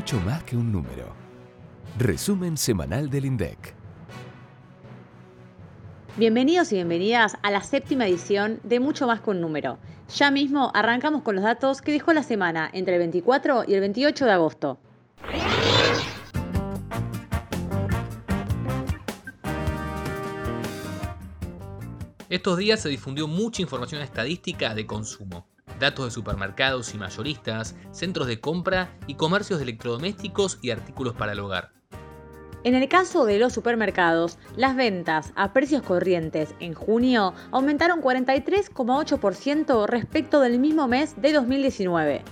mucho más que un número. Resumen semanal del INDEC. Bienvenidos y bienvenidas a la séptima edición de Mucho más que un número. Ya mismo arrancamos con los datos que dejó la semana entre el 24 y el 28 de agosto. Estos días se difundió mucha información estadística de consumo. Datos de supermercados y mayoristas, centros de compra y comercios de electrodomésticos y artículos para el hogar. En el caso de los supermercados, las ventas a precios corrientes en junio aumentaron 43,8% respecto del mismo mes de 2019,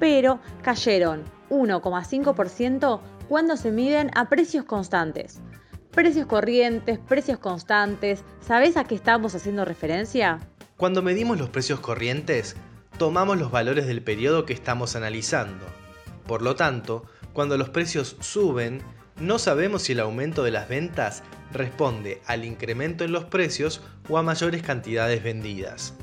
pero cayeron 1,5% cuando se miden a precios constantes. Precios corrientes, precios constantes, ¿sabes a qué estamos haciendo referencia? Cuando medimos los precios corrientes, tomamos los valores del periodo que estamos analizando. Por lo tanto, cuando los precios suben, no sabemos si el aumento de las ventas responde al incremento en los precios o a mayores cantidades vendidas.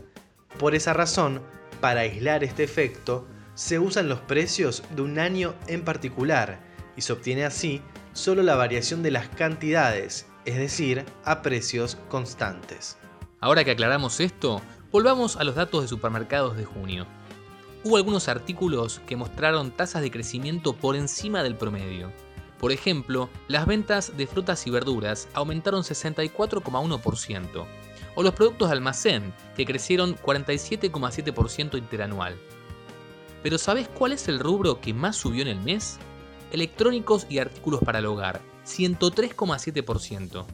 Por esa razón, para aislar este efecto, se usan los precios de un año en particular y se obtiene así solo la variación de las cantidades, es decir, a precios constantes. Ahora que aclaramos esto, volvamos a los datos de supermercados de junio. Hubo algunos artículos que mostraron tasas de crecimiento por encima del promedio. Por ejemplo, las ventas de frutas y verduras aumentaron 64,1%, o los productos de almacén, que crecieron 47,7% interanual. Pero ¿sabes cuál es el rubro que más subió en el mes? electrónicos y artículos para el hogar, 103,7%.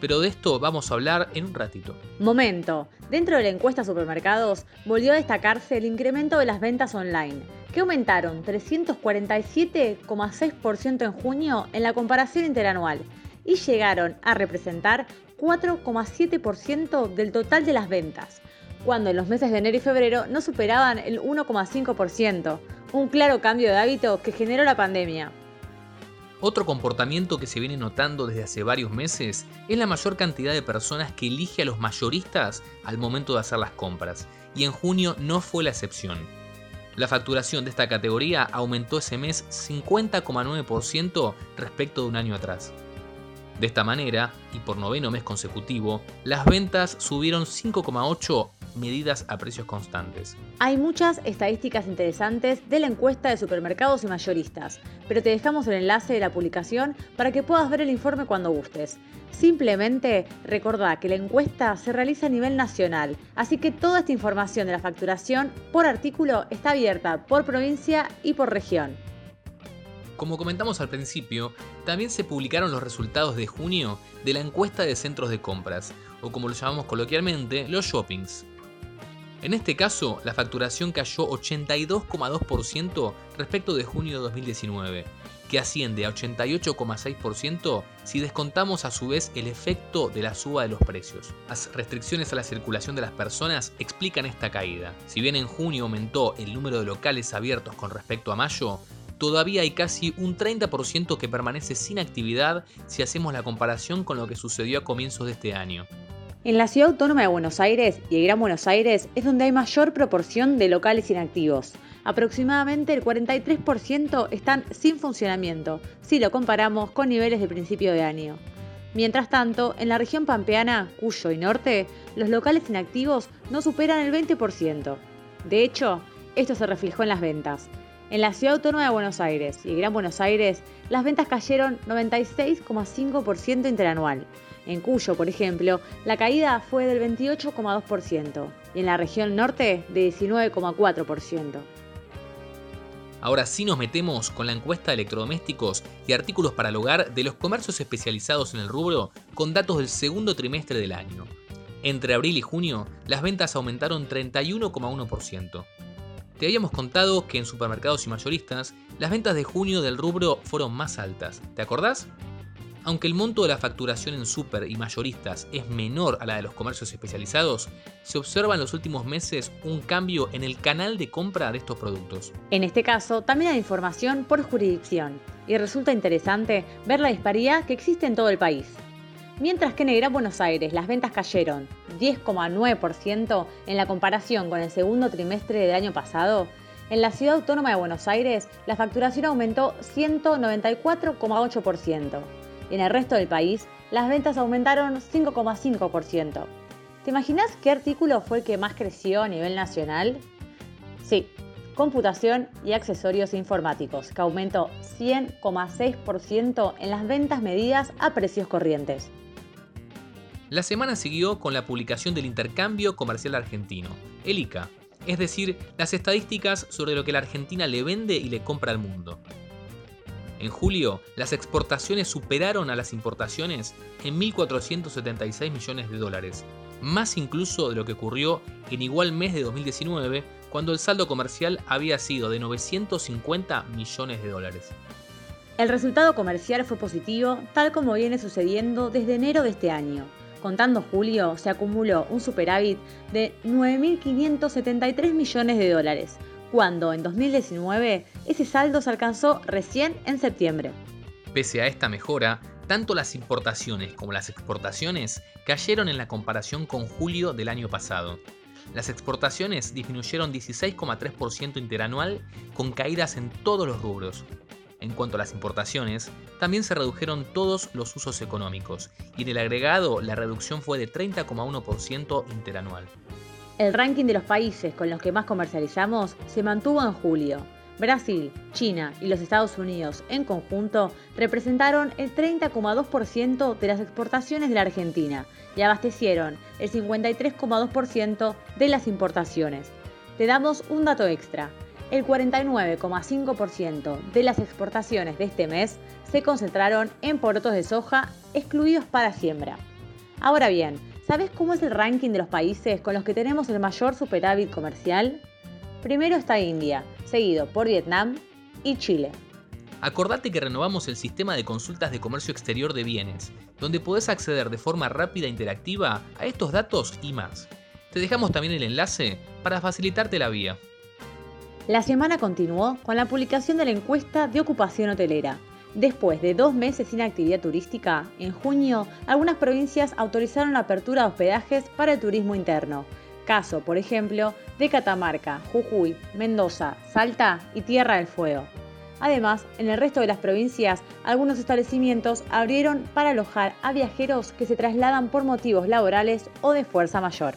Pero de esto vamos a hablar en un ratito. Momento. Dentro de la encuesta supermercados volvió a destacarse el incremento de las ventas online, que aumentaron 347,6% en junio en la comparación interanual y llegaron a representar 4,7% del total de las ventas, cuando en los meses de enero y febrero no superaban el 1,5%, un claro cambio de hábito que generó la pandemia. Otro comportamiento que se viene notando desde hace varios meses es la mayor cantidad de personas que elige a los mayoristas al momento de hacer las compras, y en junio no fue la excepción. La facturación de esta categoría aumentó ese mes 50,9% respecto de un año atrás. De esta manera, y por noveno mes consecutivo, las ventas subieron 5,8 medidas a precios constantes. Hay muchas estadísticas interesantes de la encuesta de supermercados y mayoristas, pero te dejamos el enlace de la publicación para que puedas ver el informe cuando gustes. Simplemente recordá que la encuesta se realiza a nivel nacional, así que toda esta información de la facturación por artículo está abierta por provincia y por región. Como comentamos al principio, también se publicaron los resultados de junio de la encuesta de centros de compras, o como lo llamamos coloquialmente, los shoppings. En este caso, la facturación cayó 82,2% respecto de junio de 2019, que asciende a 88,6% si descontamos a su vez el efecto de la suba de los precios. Las restricciones a la circulación de las personas explican esta caída. Si bien en junio aumentó el número de locales abiertos con respecto a mayo, todavía hay casi un 30% que permanece sin actividad si hacemos la comparación con lo que sucedió a comienzos de este año. En la ciudad autónoma de Buenos Aires y el Gran Buenos Aires es donde hay mayor proporción de locales inactivos. Aproximadamente el 43% están sin funcionamiento, si lo comparamos con niveles de principio de año. Mientras tanto, en la región pampeana, Cuyo y Norte, los locales inactivos no superan el 20%. De hecho, esto se reflejó en las ventas. En la ciudad autónoma de Buenos Aires y el Gran Buenos Aires, las ventas cayeron 96,5% interanual en Cuyo, por ejemplo, la caída fue del 28,2% y en la región norte de 19,4%. Ahora sí nos metemos con la encuesta de electrodomésticos y artículos para el hogar de los comercios especializados en el rubro con datos del segundo trimestre del año. Entre abril y junio, las ventas aumentaron 31,1%. Te habíamos contado que en supermercados y mayoristas, las ventas de junio del rubro fueron más altas. ¿Te acordás? Aunque el monto de la facturación en super y mayoristas es menor a la de los comercios especializados, se observa en los últimos meses un cambio en el canal de compra de estos productos. En este caso, también hay información por jurisdicción, y resulta interesante ver la disparidad que existe en todo el país. Mientras que en el Gran Buenos Aires las ventas cayeron 10,9% en la comparación con el segundo trimestre del año pasado, En la ciudad autónoma de Buenos Aires, la facturación aumentó 194,8%. En el resto del país, las ventas aumentaron 5,5%. ¿Te imaginas qué artículo fue el que más creció a nivel nacional? Sí, computación y accesorios informáticos, que aumentó 100,6% en las ventas medidas a precios corrientes. La semana siguió con la publicación del Intercambio Comercial Argentino, el ICA, es decir, las estadísticas sobre lo que la Argentina le vende y le compra al mundo. En julio, las exportaciones superaron a las importaciones en 1.476 millones de dólares, más incluso de lo que ocurrió en igual mes de 2019, cuando el saldo comercial había sido de 950 millones de dólares. El resultado comercial fue positivo, tal como viene sucediendo desde enero de este año. Contando julio, se acumuló un superávit de 9.573 millones de dólares, cuando en 2019 ese saldo se alcanzó recién en septiembre. Pese a esta mejora, tanto las importaciones como las exportaciones cayeron en la comparación con julio del año pasado. Las exportaciones disminuyeron 16,3% interanual con caídas en todos los rubros. En cuanto a las importaciones, también se redujeron todos los usos económicos y en el agregado la reducción fue de 30,1% interanual. El ranking de los países con los que más comercializamos se mantuvo en julio. Brasil, China y los Estados Unidos en conjunto representaron el 30,2% de las exportaciones de la Argentina y abastecieron el 53,2% de las importaciones. Te damos un dato extra. El 49,5% de las exportaciones de este mes se concentraron en porotos de soja excluidos para siembra. Ahora bien, ¿Sabes cómo es el ranking de los países con los que tenemos el mayor superávit comercial? Primero está India, seguido por Vietnam y Chile. Acordate que renovamos el sistema de consultas de comercio exterior de bienes, donde podés acceder de forma rápida e interactiva a estos datos y más. Te dejamos también el enlace para facilitarte la vía. La semana continuó con la publicación de la encuesta de ocupación hotelera, Después de dos meses sin actividad turística, en junio algunas provincias autorizaron la apertura de hospedajes para el turismo interno. Caso, por ejemplo, de Catamarca, Jujuy, Mendoza, Salta y Tierra del Fuego. Además, en el resto de las provincias, algunos establecimientos abrieron para alojar a viajeros que se trasladan por motivos laborales o de fuerza mayor.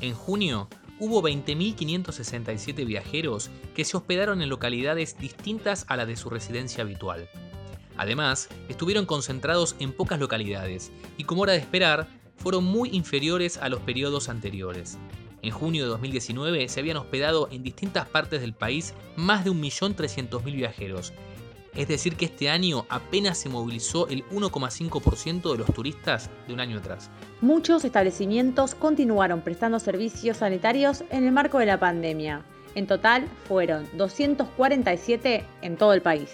En junio, hubo 20.567 viajeros que se hospedaron en localidades distintas a la de su residencia habitual. Además, estuvieron concentrados en pocas localidades y como era de esperar, fueron muy inferiores a los periodos anteriores. En junio de 2019 se habían hospedado en distintas partes del país más de 1.300.000 viajeros. Es decir, que este año apenas se movilizó el 1,5% de los turistas de un año atrás. Muchos establecimientos continuaron prestando servicios sanitarios en el marco de la pandemia. En total fueron 247 en todo el país.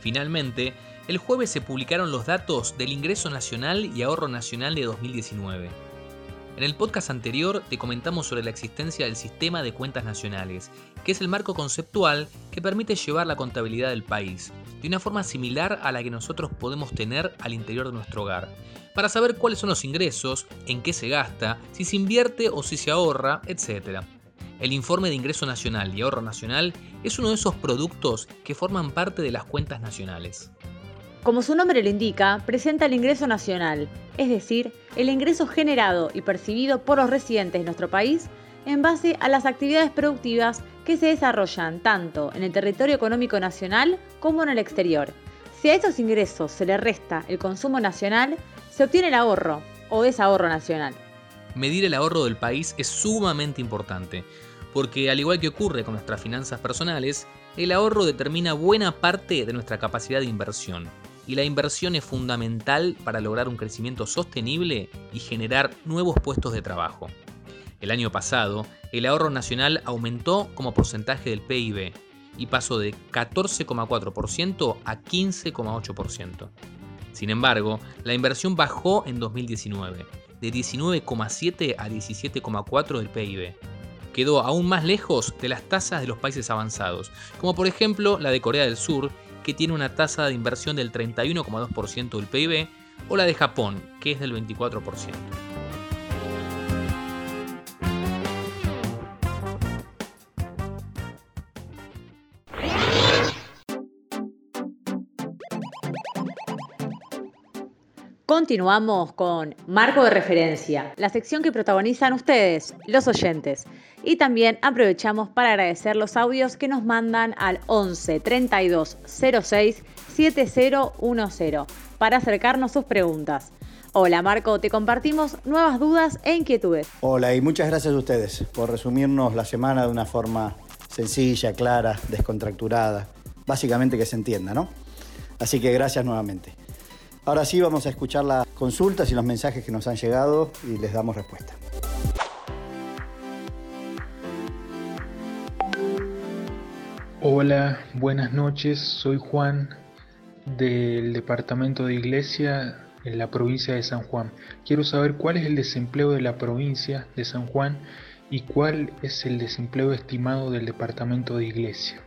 Finalmente, el jueves se publicaron los datos del Ingreso Nacional y Ahorro Nacional de 2019. En el podcast anterior te comentamos sobre la existencia del Sistema de Cuentas Nacionales, que es el marco conceptual que permite llevar la contabilidad del país, de una forma similar a la que nosotros podemos tener al interior de nuestro hogar, para saber cuáles son los ingresos, en qué se gasta, si se invierte o si se ahorra, etc. El informe de ingreso nacional y ahorro nacional es uno de esos productos que forman parte de las cuentas nacionales. Como su nombre lo indica, presenta el ingreso nacional, es decir, el ingreso generado y percibido por los residentes de nuestro país en base a las actividades productivas que se desarrollan tanto en el territorio económico nacional como en el exterior. Si a esos ingresos se le resta el consumo nacional, se obtiene el ahorro o desahorro nacional. Medir el ahorro del país es sumamente importante, porque al igual que ocurre con nuestras finanzas personales, el ahorro determina buena parte de nuestra capacidad de inversión. Y la inversión es fundamental para lograr un crecimiento sostenible y generar nuevos puestos de trabajo. El año pasado, el ahorro nacional aumentó como porcentaje del PIB y pasó de 14,4% a 15,8%. Sin embargo, la inversión bajó en 2019, de 19,7 a 17,4 del PIB quedó aún más lejos de las tasas de los países avanzados, como por ejemplo la de Corea del Sur, que tiene una tasa de inversión del 31,2% del PIB, o la de Japón, que es del 24%. Continuamos con Marco de Referencia, la sección que protagonizan ustedes, los oyentes. Y también aprovechamos para agradecer los audios que nos mandan al 11 32 06 7010 para acercarnos sus preguntas. Hola Marco, te compartimos nuevas dudas e inquietudes. Hola y muchas gracias a ustedes por resumirnos la semana de una forma sencilla, clara, descontracturada, básicamente que se entienda, ¿no? Así que gracias nuevamente. Ahora sí vamos a escuchar las consultas y los mensajes que nos han llegado y les damos respuesta. Hola, buenas noches. Soy Juan del departamento de Iglesia en la provincia de San Juan. Quiero saber cuál es el desempleo de la provincia de San Juan y cuál es el desempleo estimado del departamento de Iglesia.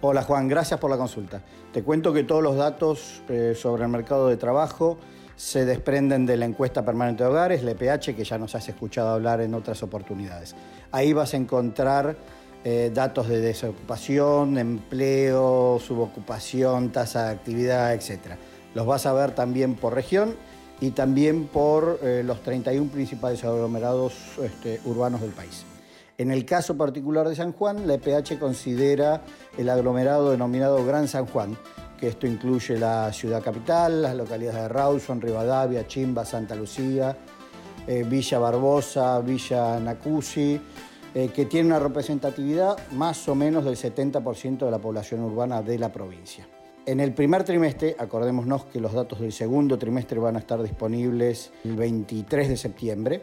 Hola Juan, gracias por la consulta. Te cuento que todos los datos eh, sobre el mercado de trabajo se desprenden de la encuesta permanente de hogares, la EPH, que ya nos has escuchado hablar en otras oportunidades. Ahí vas a encontrar eh, datos de desocupación, empleo, subocupación, tasa de actividad, etc. Los vas a ver también por región y también por eh, los 31 principales aglomerados este, urbanos del país. En el caso particular de San Juan, la EPH considera el aglomerado denominado Gran San Juan, que esto incluye la ciudad capital, las localidades de Rawson, Rivadavia, Chimba, Santa Lucía, eh, Villa Barbosa, Villa Nacusi, eh, que tiene una representatividad más o menos del 70% de la población urbana de la provincia. En el primer trimestre, acordémonos que los datos del segundo trimestre van a estar disponibles el 23 de septiembre,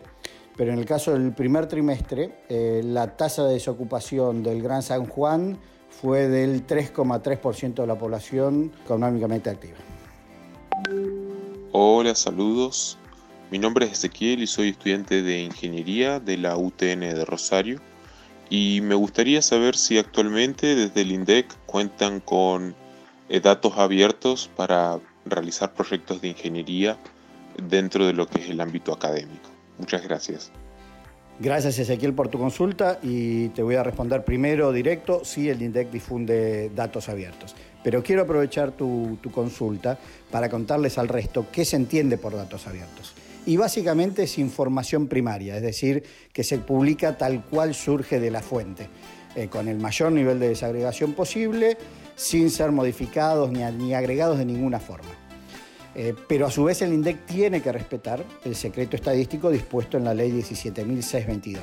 pero en el caso del primer trimestre, eh, la tasa de desocupación del Gran San Juan fue del 3,3% de la población económicamente activa. Hola, saludos. Mi nombre es Ezequiel y soy estudiante de Ingeniería de la UTN de Rosario. Y me gustaría saber si actualmente desde el INDEC cuentan con eh, datos abiertos para realizar proyectos de ingeniería dentro de lo que es el ámbito académico. Muchas gracias. Gracias Ezequiel por tu consulta y te voy a responder primero directo, sí el INDEC difunde datos abiertos, pero quiero aprovechar tu, consulta para contarles al resto qué se entiende por datos abiertos. Y básicamente es información primaria, es decir, que se publica tal cual surge de la fuente, eh, con el mayor nivel de desagregación posible, sin ser modificados ni agregados de ninguna forma. Eh, pero a su vez el INDEC tiene que respetar el secreto estadístico dispuesto en la ley 17.622,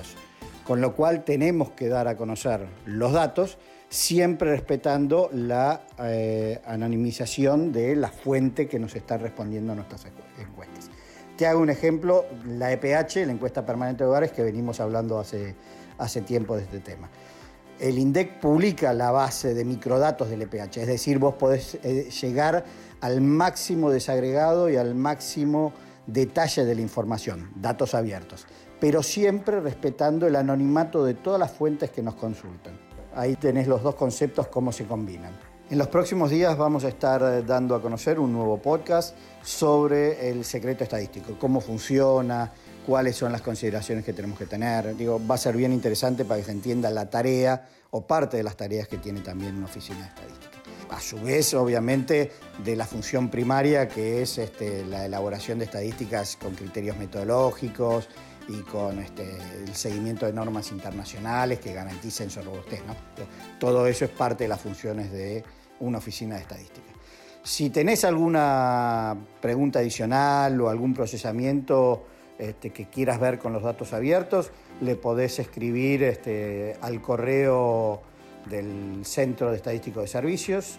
con lo cual tenemos que dar a conocer los datos siempre respetando la eh, anonimización de la fuente que nos está respondiendo a nuestras encuestas. Te hago un ejemplo, la EPH, la encuesta permanente de hogares, que venimos hablando hace, hace tiempo de este tema el INDEC publica la base de microdatos del EPH, es decir, vos podés eh, llegar al máximo desagregado y al máximo detalle de la información, datos abiertos, pero siempre respetando el anonimato de todas las fuentes que nos consultan. Ahí tenés los dos conceptos, cómo se combinan. En los próximos días vamos a estar dando a conocer un nuevo podcast sobre el secreto estadístico, cómo funciona, cuáles son las consideraciones que tenemos que tener. Digo, va a ser bien interesante para que se entienda la tarea o parte de las tareas que tiene también una oficina estadística. A su vez, obviamente, de la función primaria, que es este, la elaboración de estadísticas con criterios metodológicos y con este, el seguimiento de normas internacionales que garanticen su robustez. Todo eso es parte de las funciones de una oficina de estadística. Si tenés alguna pregunta adicional o algún procesamiento este, que quieras ver con los datos abiertos, le podés escribir al correo del Centro de Estadístico de Servicios,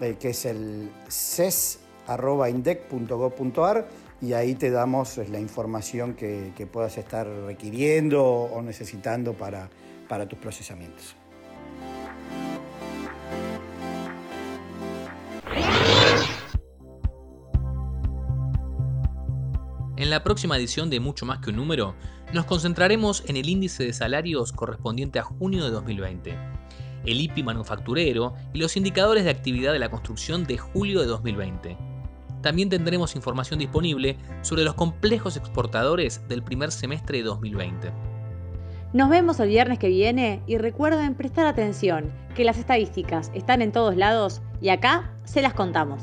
eh, que es el ces.indec.gov.ar y ahí te damos la información que, puedas estar requiriendo o necesitando para tus procesamientos. En la próxima edición de Mucho más que un número, nos concentraremos en el índice de salarios correspondiente a junio de 2020, el IPI manufacturero y los indicadores de actividad de la construcción de julio de 2020. También tendremos información disponible sobre los complejos exportadores del primer semestre de 2020. Nos vemos el viernes que viene y recuerden prestar atención, que las estadísticas están en todos lados y acá se las contamos.